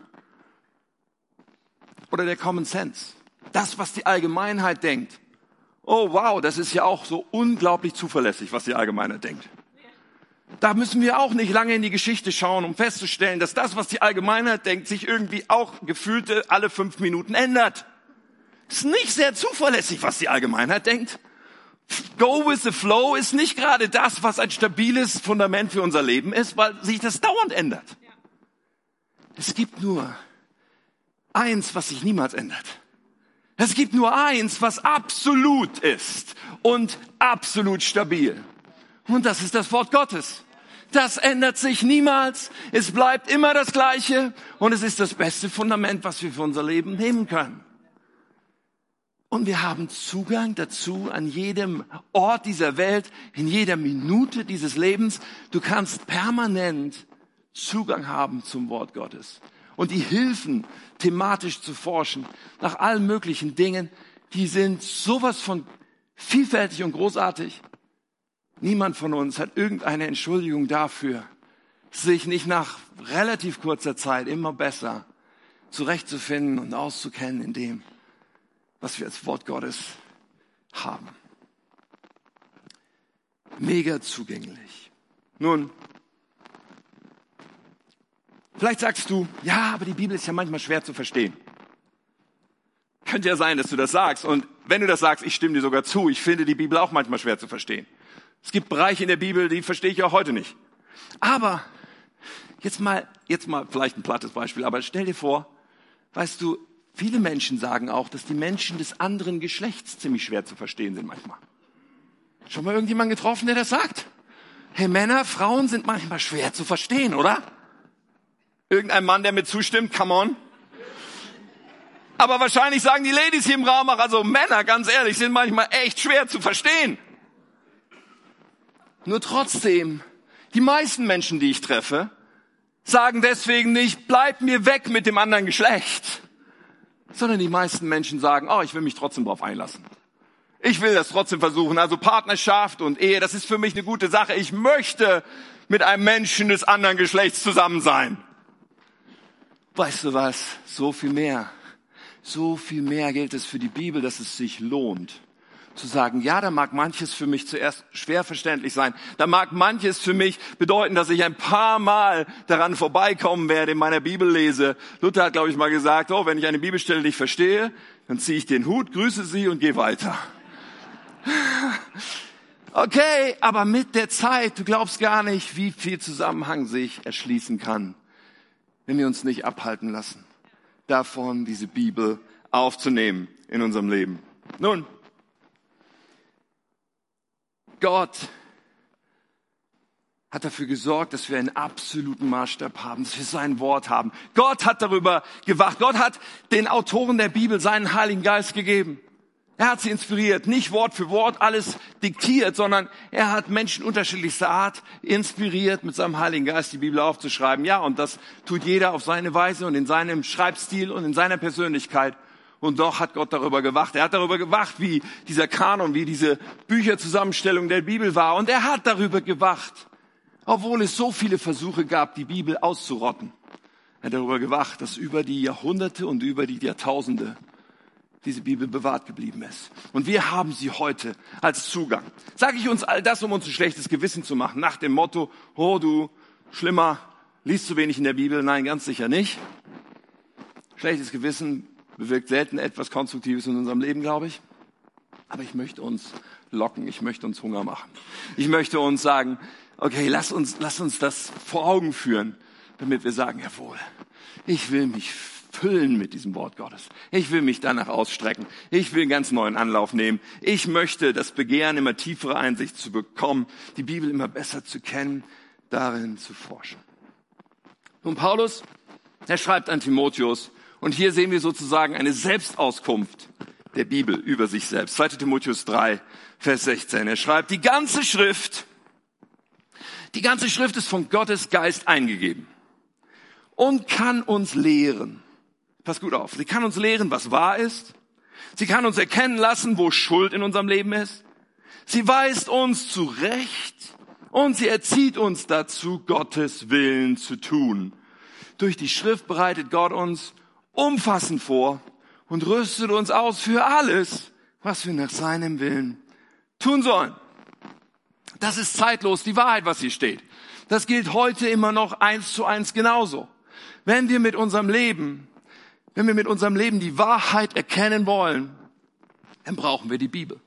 Oder der Common Sense. Das, was die Allgemeinheit denkt. Oh wow, das ist ja auch so unglaublich zuverlässig, was die Allgemeinheit denkt. Da müssen wir auch nicht lange in die Geschichte schauen, um festzustellen, dass das, was die Allgemeinheit denkt, sich irgendwie auch gefühlte alle fünf Minuten ändert. Ist nicht sehr zuverlässig, was die Allgemeinheit denkt. Go with the flow ist nicht gerade das, was ein stabiles Fundament für unser Leben ist, weil sich das dauernd ändert. Es gibt nur eins, was sich niemals ändert. Es gibt nur eins, was absolut ist und absolut stabil. Und das ist das Wort Gottes. Das ändert sich niemals. Es bleibt immer das Gleiche. Und es ist das beste Fundament, was wir für unser Leben nehmen können. Und wir haben Zugang dazu an jedem Ort dieser Welt, in jeder Minute dieses Lebens. Du kannst permanent Zugang haben zum Wort Gottes. Und die Hilfen, thematisch zu forschen, nach allen möglichen Dingen, die sind sowas von vielfältig und großartig. Niemand von uns hat irgendeine Entschuldigung dafür, sich nicht nach relativ kurzer Zeit immer besser zurechtzufinden und auszukennen in dem, was wir als Wort Gottes haben. Mega zugänglich. Nun, vielleicht sagst du, ja, aber die Bibel ist ja manchmal schwer zu verstehen. Könnte ja sein, dass du das sagst. Und wenn du das sagst, ich stimme dir sogar zu. Ich finde die Bibel auch manchmal schwer zu verstehen. Es gibt Bereiche in der Bibel, die verstehe ich auch heute nicht. Aber jetzt mal, jetzt mal vielleicht ein plattes Beispiel, aber stell dir vor, weißt du, viele Menschen sagen auch, dass die Menschen des anderen Geschlechts ziemlich schwer zu verstehen sind manchmal. Schon mal irgendjemand getroffen, der das sagt? Hey, Männer, Frauen sind manchmal schwer zu verstehen, oder? Irgendein Mann, der mir zustimmt, come on. Aber wahrscheinlich sagen die Ladies hier im Raum auch, also Männer, ganz ehrlich, sind manchmal echt schwer zu verstehen. Nur trotzdem, die meisten Menschen, die ich treffe, sagen deswegen nicht, bleib mir weg mit dem anderen Geschlecht, sondern die meisten Menschen sagen, oh, ich will mich trotzdem darauf einlassen. Ich will das trotzdem versuchen. Also Partnerschaft und Ehe, das ist für mich eine gute Sache. Ich möchte mit einem Menschen des anderen Geschlechts zusammen sein. Weißt du was? So viel mehr. So viel mehr gilt es für die Bibel, dass es sich lohnt, zu sagen, ja, da mag manches für mich zuerst schwer verständlich sein. Da mag manches für mich bedeuten, dass ich ein paar Mal daran vorbeikommen werde, in meiner Bibel lese. Luther hat, glaube ich, mal gesagt, oh, wenn ich eine Bibelstelle nicht verstehe, dann ziehe ich den Hut, grüße sie und gehe weiter. [LAUGHS] Okay, aber mit der Zeit, du glaubst gar nicht, wie viel Zusammenhang sich erschließen kann, wenn wir uns nicht abhalten lassen, davon diese Bibel aufzunehmen in unserem Leben. Nun, Gott hat dafür gesorgt, dass wir einen absoluten Maßstab haben, dass wir sein Wort haben. Gott hat darüber gewacht. Gott hat den Autoren der Bibel seinen Heiligen Geist gegeben. Er hat sie inspiriert, nicht Wort für Wort alles diktiert, sondern er hat Menschen unterschiedlichster Art inspiriert, mit seinem Heiligen Geist die Bibel aufzuschreiben. Ja, und das tut jeder auf seine Weise und in seinem Schreibstil und in seiner Persönlichkeit. Und doch hat Gott darüber gewacht. Er hat darüber gewacht, wie dieser Kanon, wie diese Bücherzusammenstellung der Bibel war. Und er hat darüber gewacht, obwohl es so viele Versuche gab, die Bibel auszurotten. Er hat darüber gewacht, dass über die Jahrhunderte und über die Jahrtausende diese Bibel bewahrt geblieben ist. Und wir haben sie heute als Zugang. Sage ich uns all das, um uns ein schlechtes Gewissen zu machen, nach dem Motto, oh du Schlimmer, liest zu wenig in der Bibel? Nein, ganz sicher nicht. Schlechtes Gewissen bewirkt selten etwas Konstruktives in unserem Leben, glaube ich. Aber ich möchte uns locken, ich möchte uns Hunger machen. Ich möchte uns sagen, okay, lass uns, lass uns das vor Augen führen, damit wir sagen, jawohl, ich will mich füllen mit diesem Wort Gottes. Ich will mich danach ausstrecken. Ich will einen ganz neuen Anlauf nehmen. Ich möchte das Begehren, immer tiefere Einsicht zu bekommen, die Bibel immer besser zu kennen, darin zu forschen. Nun, Paulus, er schreibt an Timotheus, und hier sehen wir sozusagen eine Selbstauskunft der Bibel über sich selbst. 2. Timotheus 3, Vers 16. Er schreibt, die ganze Schrift, die ganze Schrift ist von Gottes Geist eingegeben und kann uns lehren pass gut auf, sie kann uns lehren, was wahr ist. Sie kann uns erkennen lassen, wo Schuld in unserem Leben ist. Sie weist uns zurecht und sie erzieht uns dazu, Gottes Willen zu tun. Durch die Schrift bereitet Gott uns umfassend vor und rüstet uns aus für alles, was wir nach seinem Willen tun sollen. Das ist zeitlos die Wahrheit, was hier steht. Das gilt heute immer noch eins zu eins genauso. Wenn wir mit unserem Leben wenn wir mit unserem Leben die Wahrheit erkennen wollen, dann brauchen wir die Bibel.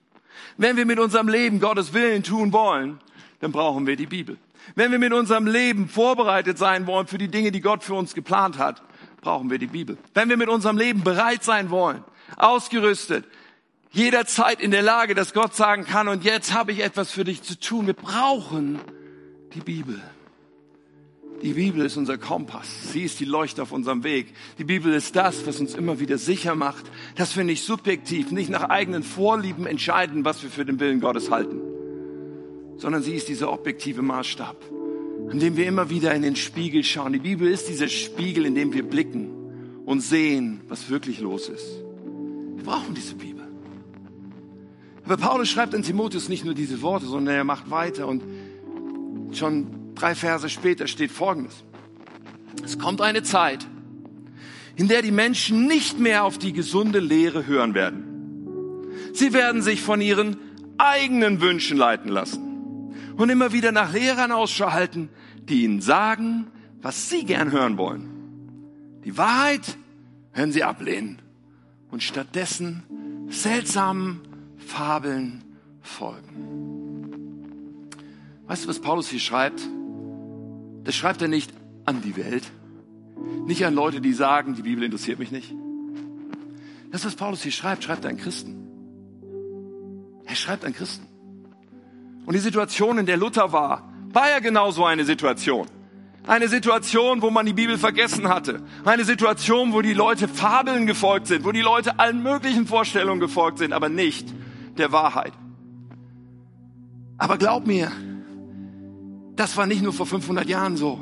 Wenn wir mit unserem Leben Gottes Willen tun wollen, dann brauchen wir die Bibel. Wenn wir mit unserem Leben vorbereitet sein wollen für die Dinge, die Gott für uns geplant hat, brauchen wir die Bibel. Wenn wir mit unserem Leben bereit sein wollen, ausgerüstet, jederzeit in der Lage, dass Gott sagen kann, und jetzt habe ich etwas für dich zu tun, wir brauchen die Bibel. Die Bibel ist unser Kompass. Sie ist die Leuchte auf unserem Weg. Die Bibel ist das, was uns immer wieder sicher macht, dass wir nicht subjektiv, nicht nach eigenen Vorlieben entscheiden, was wir für den Willen Gottes halten, sondern sie ist dieser objektive Maßstab, an dem wir immer wieder in den Spiegel schauen. Die Bibel ist dieser Spiegel, in dem wir blicken und sehen, was wirklich los ist. Wir brauchen diese Bibel. Aber Paulus schreibt an Timotheus nicht nur diese Worte, sondern er macht weiter und schon Drei Verse später steht Folgendes. Es kommt eine Zeit, in der die Menschen nicht mehr auf die gesunde Lehre hören werden. Sie werden sich von ihren eigenen Wünschen leiten lassen und immer wieder nach Lehrern Ausschau halten, die ihnen sagen, was sie gern hören wollen. Die Wahrheit werden sie ablehnen und stattdessen seltsamen Fabeln folgen. Weißt du, was Paulus hier schreibt? Das schreibt er nicht an die Welt, nicht an Leute, die sagen, die Bibel interessiert mich nicht. Das, was Paulus hier schreibt, schreibt er an Christen. Er schreibt an Christen. Und die Situation, in der Luther war, war ja genau so eine Situation. Eine Situation, wo man die Bibel vergessen hatte. Eine Situation, wo die Leute Fabeln gefolgt sind, wo die Leute allen möglichen Vorstellungen gefolgt sind, aber nicht der Wahrheit. Aber glaub mir, das war nicht nur vor 500 Jahren so.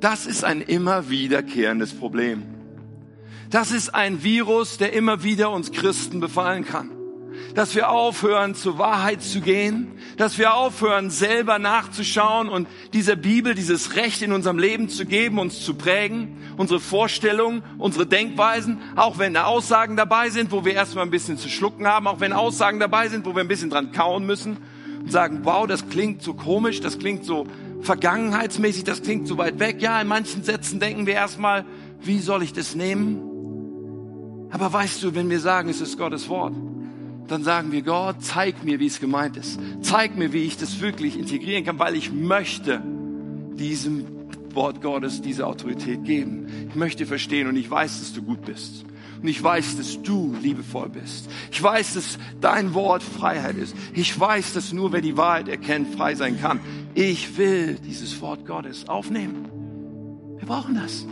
Das ist ein immer wiederkehrendes Problem. Das ist ein Virus, der immer wieder uns Christen befallen kann. Dass wir aufhören, zur Wahrheit zu gehen, dass wir aufhören, selber nachzuschauen und dieser Bibel dieses Recht in unserem Leben zu geben, uns zu prägen, unsere Vorstellungen, unsere Denkweisen, auch wenn da Aussagen dabei sind, wo wir erstmal ein bisschen zu schlucken haben, auch wenn Aussagen dabei sind, wo wir ein bisschen dran kauen müssen, und sagen, wow, das klingt so komisch, das klingt so vergangenheitsmäßig, das klingt so weit weg. Ja, in manchen Sätzen denken wir erstmal, wie soll ich das nehmen? Aber weißt du, wenn wir sagen, es ist Gottes Wort, dann sagen wir, Gott, zeig mir, wie es gemeint ist. Zeig mir, wie ich das wirklich integrieren kann, weil ich möchte diesem Wort Gottes diese Autorität geben. Ich möchte verstehen und ich weiß, dass du gut bist. Und ich weiß, dass du liebevoll bist. Ich weiß, dass dein Wort Freiheit ist. Ich weiß, dass nur wer die Wahrheit erkennt, frei sein kann. ich will dieses Wort Gottes aufnehmen. Wir brauchen das.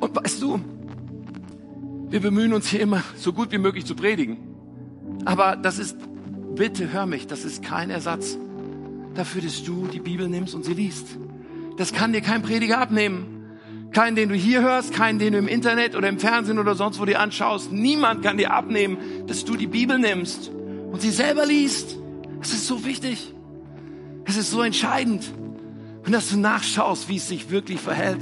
Und weißt du, wir bemühen uns hier immer, so gut wie möglich zu predigen. Aber das ist, bitte hör mich, das ist kein Ersatz dafür, dass du die Bibel nimmst und sie liest. Das kann dir kein Prediger abnehmen. Keinen, den du hier hörst, keinen, den du im Internet oder im Fernsehen oder sonst wo dir anschaust. Niemand kann dir abnehmen, dass du die Bibel nimmst und sie selber liest. Das ist so wichtig. Es ist so entscheidend. Und dass du nachschaust, wie es sich wirklich verhält.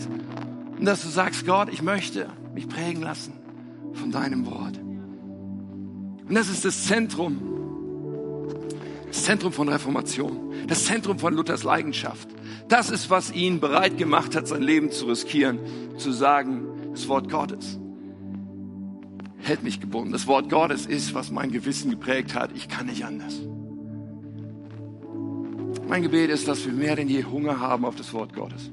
Und dass du sagst, Gott, ich möchte mich prägen lassen von deinem Wort. Und das ist das Zentrum. Das Zentrum von Reformation. Das Zentrum von Luthers Leidenschaft. Das ist, was ihn bereit gemacht hat, sein Leben zu riskieren, zu sagen, das Wort Gottes hält mich gebunden. Das Wort Gottes ist, was mein Gewissen geprägt hat. Ich kann nicht anders. Mein Gebet ist, dass wir mehr denn je Hunger haben auf das Wort Gottes.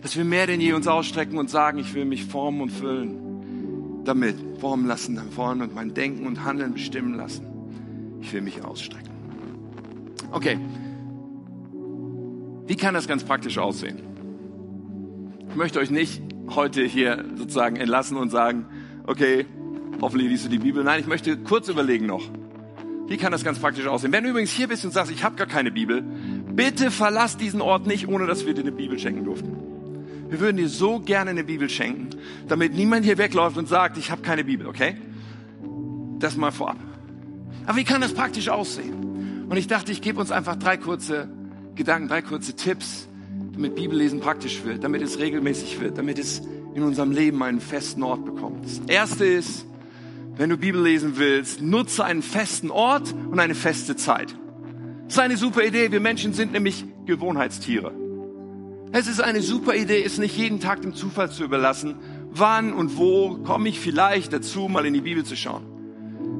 Dass wir mehr denn je uns ausstrecken und sagen, ich will mich formen und füllen damit, formen lassen, formen und mein Denken und Handeln bestimmen lassen. Ich will mich ausstrecken. Okay. Wie kann das ganz praktisch aussehen? Ich möchte euch nicht heute hier sozusagen entlassen und sagen, okay, hoffentlich liest du die Bibel. Nein, ich möchte kurz überlegen noch. Wie kann das ganz praktisch aussehen? Wenn du übrigens hier bist und sagst, ich habe gar keine Bibel, bitte verlass diesen Ort nicht, ohne dass wir dir eine Bibel schenken durften. Wir würden dir so gerne eine Bibel schenken, damit niemand hier wegläuft und sagt, ich habe keine Bibel, okay? Das mal vorab. Aber wie kann das praktisch aussehen? Und ich dachte, ich gebe uns einfach drei kurze Gedanken, drei kurze Tipps, damit Bibellesen praktisch wird, damit es regelmäßig wird, damit es in unserem Leben einen festen Ort bekommt. Das erste ist, wenn du Bibel lesen willst, nutze einen festen Ort und eine feste Zeit. Das ist eine super Idee. Wir Menschen sind nämlich Gewohnheitstiere. Es ist eine super Idee, es nicht jeden Tag dem Zufall zu überlassen, wann und wo komme ich vielleicht dazu, mal in die Bibel zu schauen.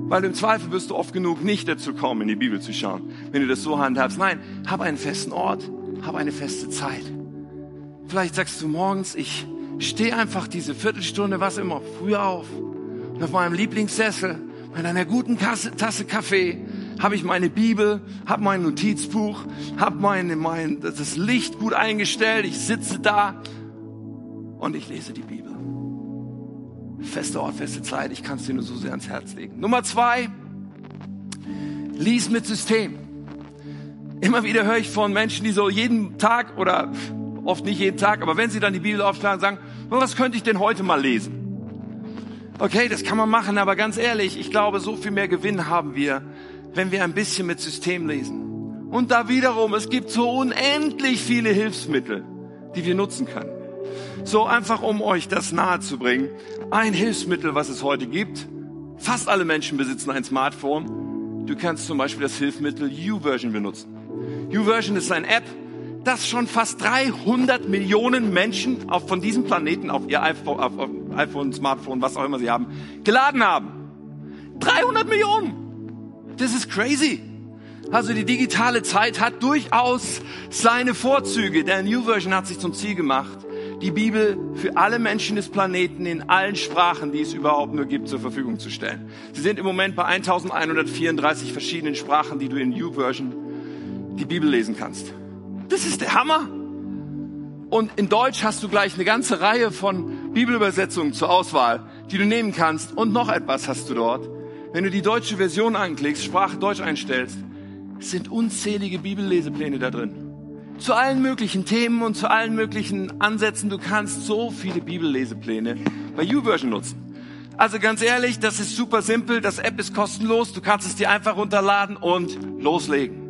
Weil im Zweifel wirst du oft genug nicht dazu kommen, in die Bibel zu schauen, wenn du das so handhabst. Nein, hab einen festen Ort, hab eine feste Zeit. Vielleicht sagst du morgens, ich stehe einfach diese Viertelstunde, was immer, früher auf und auf meinem Lieblingssessel mit einer guten Tasse, Tasse Kaffee habe ich meine Bibel, habe mein Notizbuch, habe meine, mein, das Licht gut eingestellt. Ich sitze da und ich lese die Bibel. Feste Ort, feste Zeit. Ich kann es dir nur so sehr ans Herz legen. Nummer zwei, lies mit System. Immer wieder höre ich von Menschen, die so jeden Tag oder oft nicht jeden Tag, aber wenn sie dann die Bibel aufschlagen, sagen, was könnte ich denn heute mal lesen? Okay, das kann man machen, aber ganz ehrlich, ich glaube, so viel mehr Gewinn haben wir, wenn wir ein bisschen mit System lesen. Und da wiederum, es gibt so unendlich viele Hilfsmittel, die wir nutzen können. So einfach, um euch das nahe zu bringen. Ein Hilfsmittel, was es heute gibt. Fast alle Menschen besitzen ein Smartphone. Du kannst zum Beispiel das Hilfsmittel YouVersion benutzen. YouVersion ist eine App, das schon fast 300 Millionen Menschen auf, von diesem Planeten auf ihr iPhone, auf, auf iPhone, Smartphone, was auch immer sie haben, geladen haben. 300 Millionen! Das ist crazy. Also die digitale Zeit hat durchaus seine Vorzüge. Der New Version hat sich zum Ziel gemacht, die Bibel für alle Menschen des Planeten in allen Sprachen, die es überhaupt nur gibt, zur Verfügung zu stellen. Sie sind im Moment bei 1134 verschiedenen Sprachen, die du in New Version die Bibel lesen kannst. Das ist der Hammer. Und in Deutsch hast du gleich eine ganze Reihe von Bibelübersetzungen zur Auswahl, die du nehmen kannst. Und noch etwas hast du dort. Wenn du die deutsche Version anklickst, Sprache Deutsch einstellst, sind unzählige Bibellesepläne da drin. Zu allen möglichen Themen und zu allen möglichen Ansätzen. Du kannst so viele Bibellesepläne bei YouVersion nutzen. Also ganz ehrlich, das ist super simpel. Das App ist kostenlos. Du kannst es dir einfach runterladen und loslegen.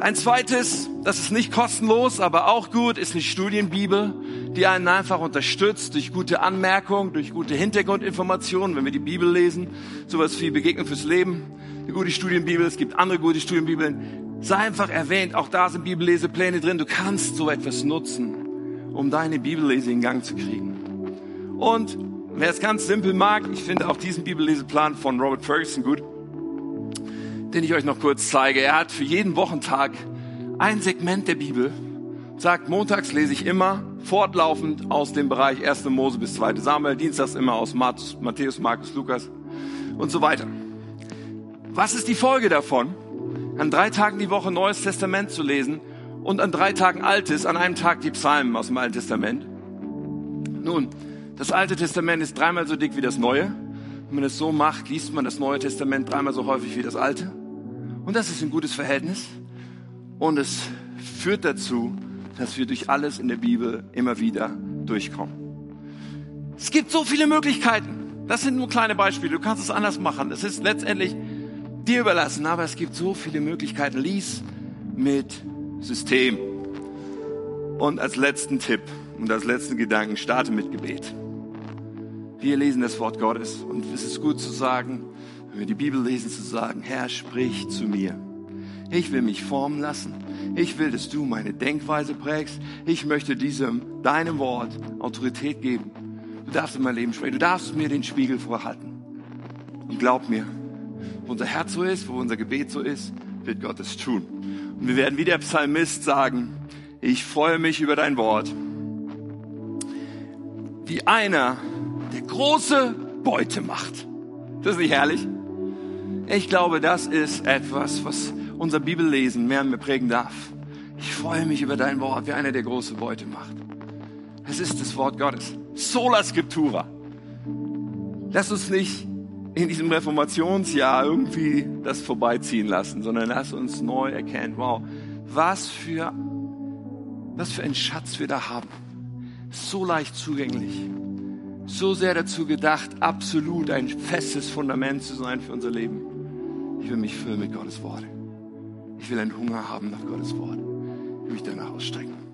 Ein zweites, das ist nicht kostenlos, aber auch gut, ist eine Studienbibel, die einen einfach unterstützt durch gute Anmerkungen, durch gute Hintergrundinformationen, wenn wir die Bibel lesen, sowas wie Begegnung fürs Leben, eine gute Studienbibel, es gibt andere gute Studienbibeln. Sei einfach erwähnt, auch da sind Bibellesepläne drin. Du kannst so etwas nutzen, um deine Bibellese in Gang zu kriegen. Und wer es ganz simpel mag, ich finde auch diesen Bibelleseplan von Robert Ferguson gut den ich euch noch kurz zeige. Er hat für jeden Wochentag ein Segment der Bibel. Sagt, montags lese ich immer fortlaufend aus dem Bereich 1. Mose bis 2. Samuel, dienstags immer aus Matthäus, Markus, Lukas und so weiter. Was ist die Folge davon? an drei Tagen die Woche Neues Testament zu lesen und an drei Tagen Altes, an einem Tag die Psalmen aus dem Alten Testament. Nun, das Alte Testament ist dreimal so dick wie das Neue. Wenn man es so macht, liest man das Neue Testament dreimal so häufig wie das Alte. Und das ist ein gutes Verhältnis. Und es führt dazu, dass wir durch alles in der Bibel immer wieder durchkommen. Es gibt so viele Möglichkeiten. Das sind nur kleine Beispiele. Du kannst es anders machen. Es ist letztendlich dir überlassen, aber es gibt so viele Möglichkeiten. Lies mit System. Und als letzten Tipp und als letzten Gedanken, starte mit Gebet. Wir lesen das Wort Gottes und es ist gut zu sagen, wenn wir die Bibel lesen, zu sagen, Herr, sprich zu mir. Ich will mich formen lassen. Ich will, dass du meine Denkweise prägst. Ich möchte diesem, deinem Wort Autorität geben. Du darfst in mein Leben sprechen. Du darfst mir den Spiegel vorhalten. Und glaub mir, wo unser Herz so ist, wo unser Gebet so ist, wird Gott es tun. Und wir werden wie der Psalmist sagen, ich freue mich über dein Wort. Wie einer, der große Beute macht. Das ist nicht herrlich? Ich glaube, das ist etwas, was unser Bibellesen mehr und mehr prägen darf. Ich freue mich über dein Wort, wie einer, der große Beute macht. Es ist das Wort Gottes. Sola Scriptura. Lass uns nicht in diesem Reformationsjahr irgendwie das vorbeiziehen lassen, sondern lass uns neu erkennen, wow, was für, was für ein Schatz wir da haben. So leicht zugänglich. So sehr dazu gedacht, absolut ein festes Fundament zu sein für unser Leben. Ich will mich füllen mit Gottes Wort. Ich will einen Hunger haben nach Gottes Wort. Ich will mich danach ausstrecken.